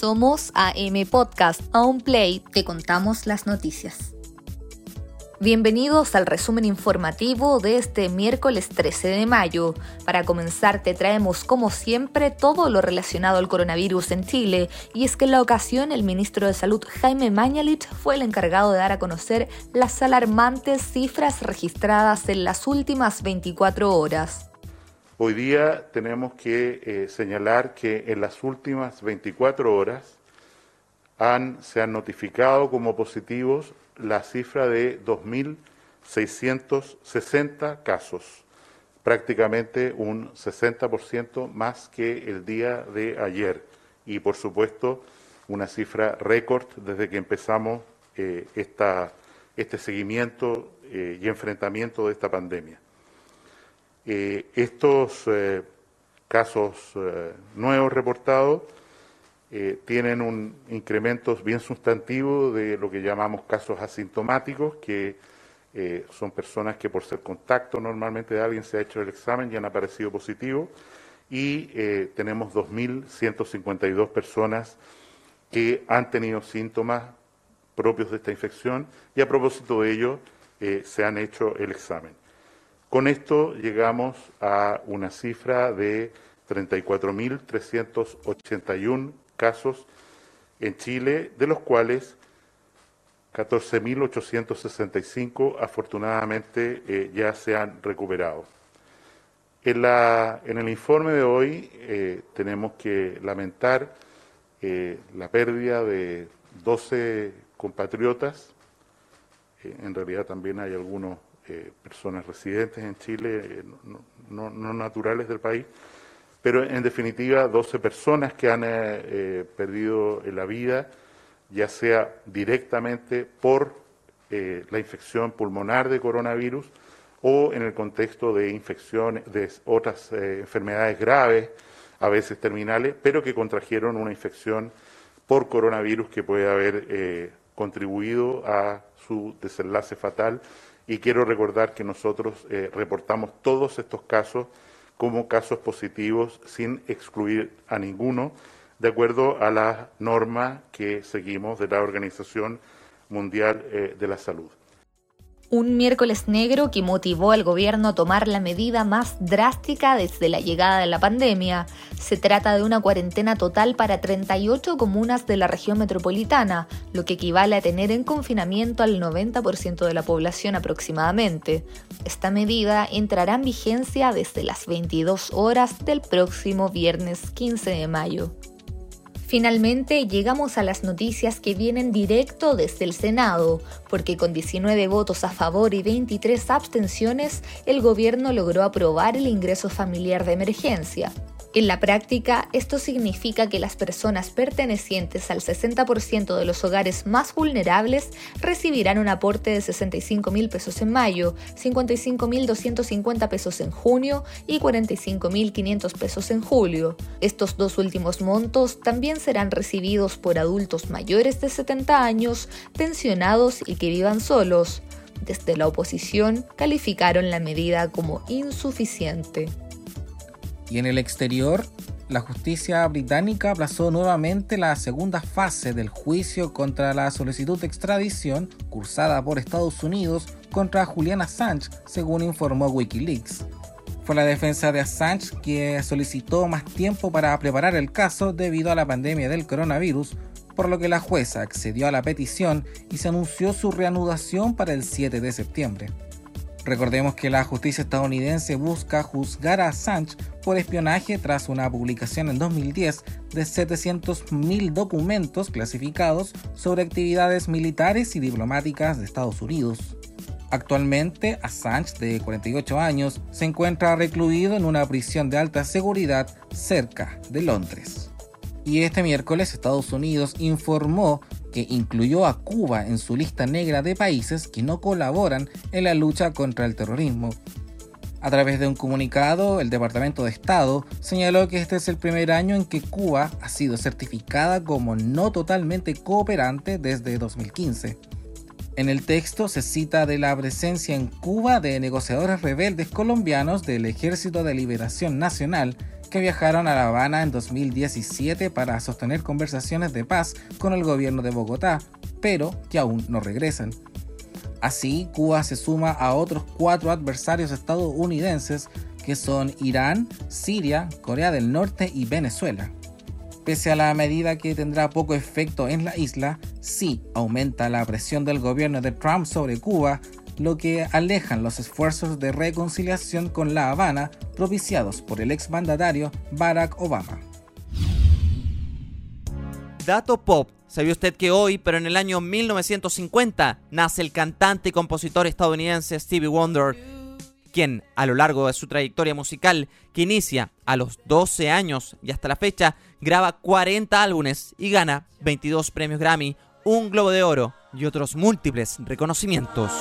Somos AM Podcast. A un play te contamos las noticias. Bienvenidos al resumen informativo de este miércoles 13 de mayo. Para comenzar te traemos como siempre todo lo relacionado al coronavirus en Chile y es que en la ocasión el ministro de Salud Jaime Mañalich fue el encargado de dar a conocer las alarmantes cifras registradas en las últimas 24 horas. Hoy día tenemos que eh, señalar que en las últimas 24 horas han, se han notificado como positivos la cifra de 2.660 casos, prácticamente un 60% más que el día de ayer y por supuesto una cifra récord desde que empezamos eh, este seguimiento eh, y enfrentamiento de esta pandemia. Eh, estos casos nuevos reportados eh, tienen un incremento bien sustantivo de lo que llamamos casos asintomáticos, que eh, son personas que por ser contacto normalmente de alguien se ha hecho el examen y han aparecido positivos, y eh, tenemos 2.152 personas que han tenido síntomas propios de esta infección y a propósito de ello se han hecho el examen. Con esto llegamos a una cifra de 34.381 casos en Chile, de los cuales 14.865 afortunadamente eh, ya se han recuperado. En, el informe de hoy eh, tenemos que lamentar eh, la pérdida de 12 compatriotas, en realidad también hay personas residentes en Chile, no naturales del país, pero en definitiva 12 personas que han eh, eh, perdido la vida, ya sea directamente por eh, la infección pulmonar de coronavirus o en el contexto de infecciones, de otras enfermedades graves, a veces terminales, pero que contrajeron una infección por coronavirus que puede haber contribuido a su desenlace fatal. Y quiero recordar que nosotros reportamos todos estos casos como casos positivos sin excluir a ninguno, de acuerdo a la norma que seguimos de la Organización Mundial eh, de la Salud. Un miércoles negro que motivó al gobierno a tomar la medida más drástica desde la llegada de la pandemia. Se trata de una cuarentena total para 38 comunas de la región metropolitana, lo que equivale a tener en confinamiento al 90% de la población aproximadamente. Esta medida entrará en vigencia desde las 22 horas del próximo viernes 15 de mayo. Finalmente llegamos a las noticias que vienen directo desde el Senado, porque con 19 votos a favor y 23 abstenciones, el gobierno logró aprobar el ingreso familiar de emergencia. En la práctica, esto significa que las personas pertenecientes al 60% de los hogares más vulnerables recibirán un aporte de 65 mil pesos en mayo, 55 mil 250 pesos en junio y 45 mil 500 pesos en julio. Estos dos últimos montos también serán recibidos por adultos mayores de 70 años, pensionados y que vivan solos. Desde la oposición calificaron la medida como insuficiente. Y en el exterior, la justicia británica aplazó nuevamente la segunda fase del juicio contra la solicitud de extradición cursada por Estados Unidos contra Julian Assange, según informó Wikileaks. Fue la defensa de Assange que solicitó más tiempo para preparar el caso debido a la pandemia del coronavirus, por lo que la jueza accedió a la petición y se anunció su reanudación para el 7 de septiembre. Recordemos que la justicia estadounidense busca juzgar a Assange por espionaje tras una publicación en 2010 de 700.000 documentos clasificados sobre actividades militares y diplomáticas de Estados Unidos. Actualmente, Assange, de 48 años, se encuentra recluido en una prisión de alta seguridad cerca de Londres. Y este miércoles Estados Unidos informó que incluyó a Cuba en su lista negra de países que no colaboran en la lucha contra el terrorismo. A través de un comunicado, el Departamento de Estado señaló que este es el primer año en que Cuba ha sido certificada como no totalmente cooperante desde 2015. En el texto se cita de la presencia en Cuba de negociadores rebeldes colombianos del Ejército de Liberación Nacional que viajaron a La Habana en 2017 para sostener conversaciones de paz con el gobierno de Bogotá, pero que aún no regresan. Así, Cuba se suma a otros cuatro adversarios estadounidenses que son Irán, Siria, Corea del Norte y Venezuela. Pese a la medida que tendrá poco efecto en la isla, sí aumenta la presión del gobierno de Trump sobre Cuba, lo que alejan los esfuerzos de reconciliación con La Habana propiciados por el exmandatario Barack Obama. Dato Pop ¿Sabía usted que hoy, pero en el año 1950, nace el cantante y compositor estadounidense Stevie Wonder, quien a lo largo de su trayectoria musical, que inicia a los 12 años y hasta la fecha, graba 40 álbumes y gana 22 premios Grammy, un Globo de Oro y otros múltiples reconocimientos?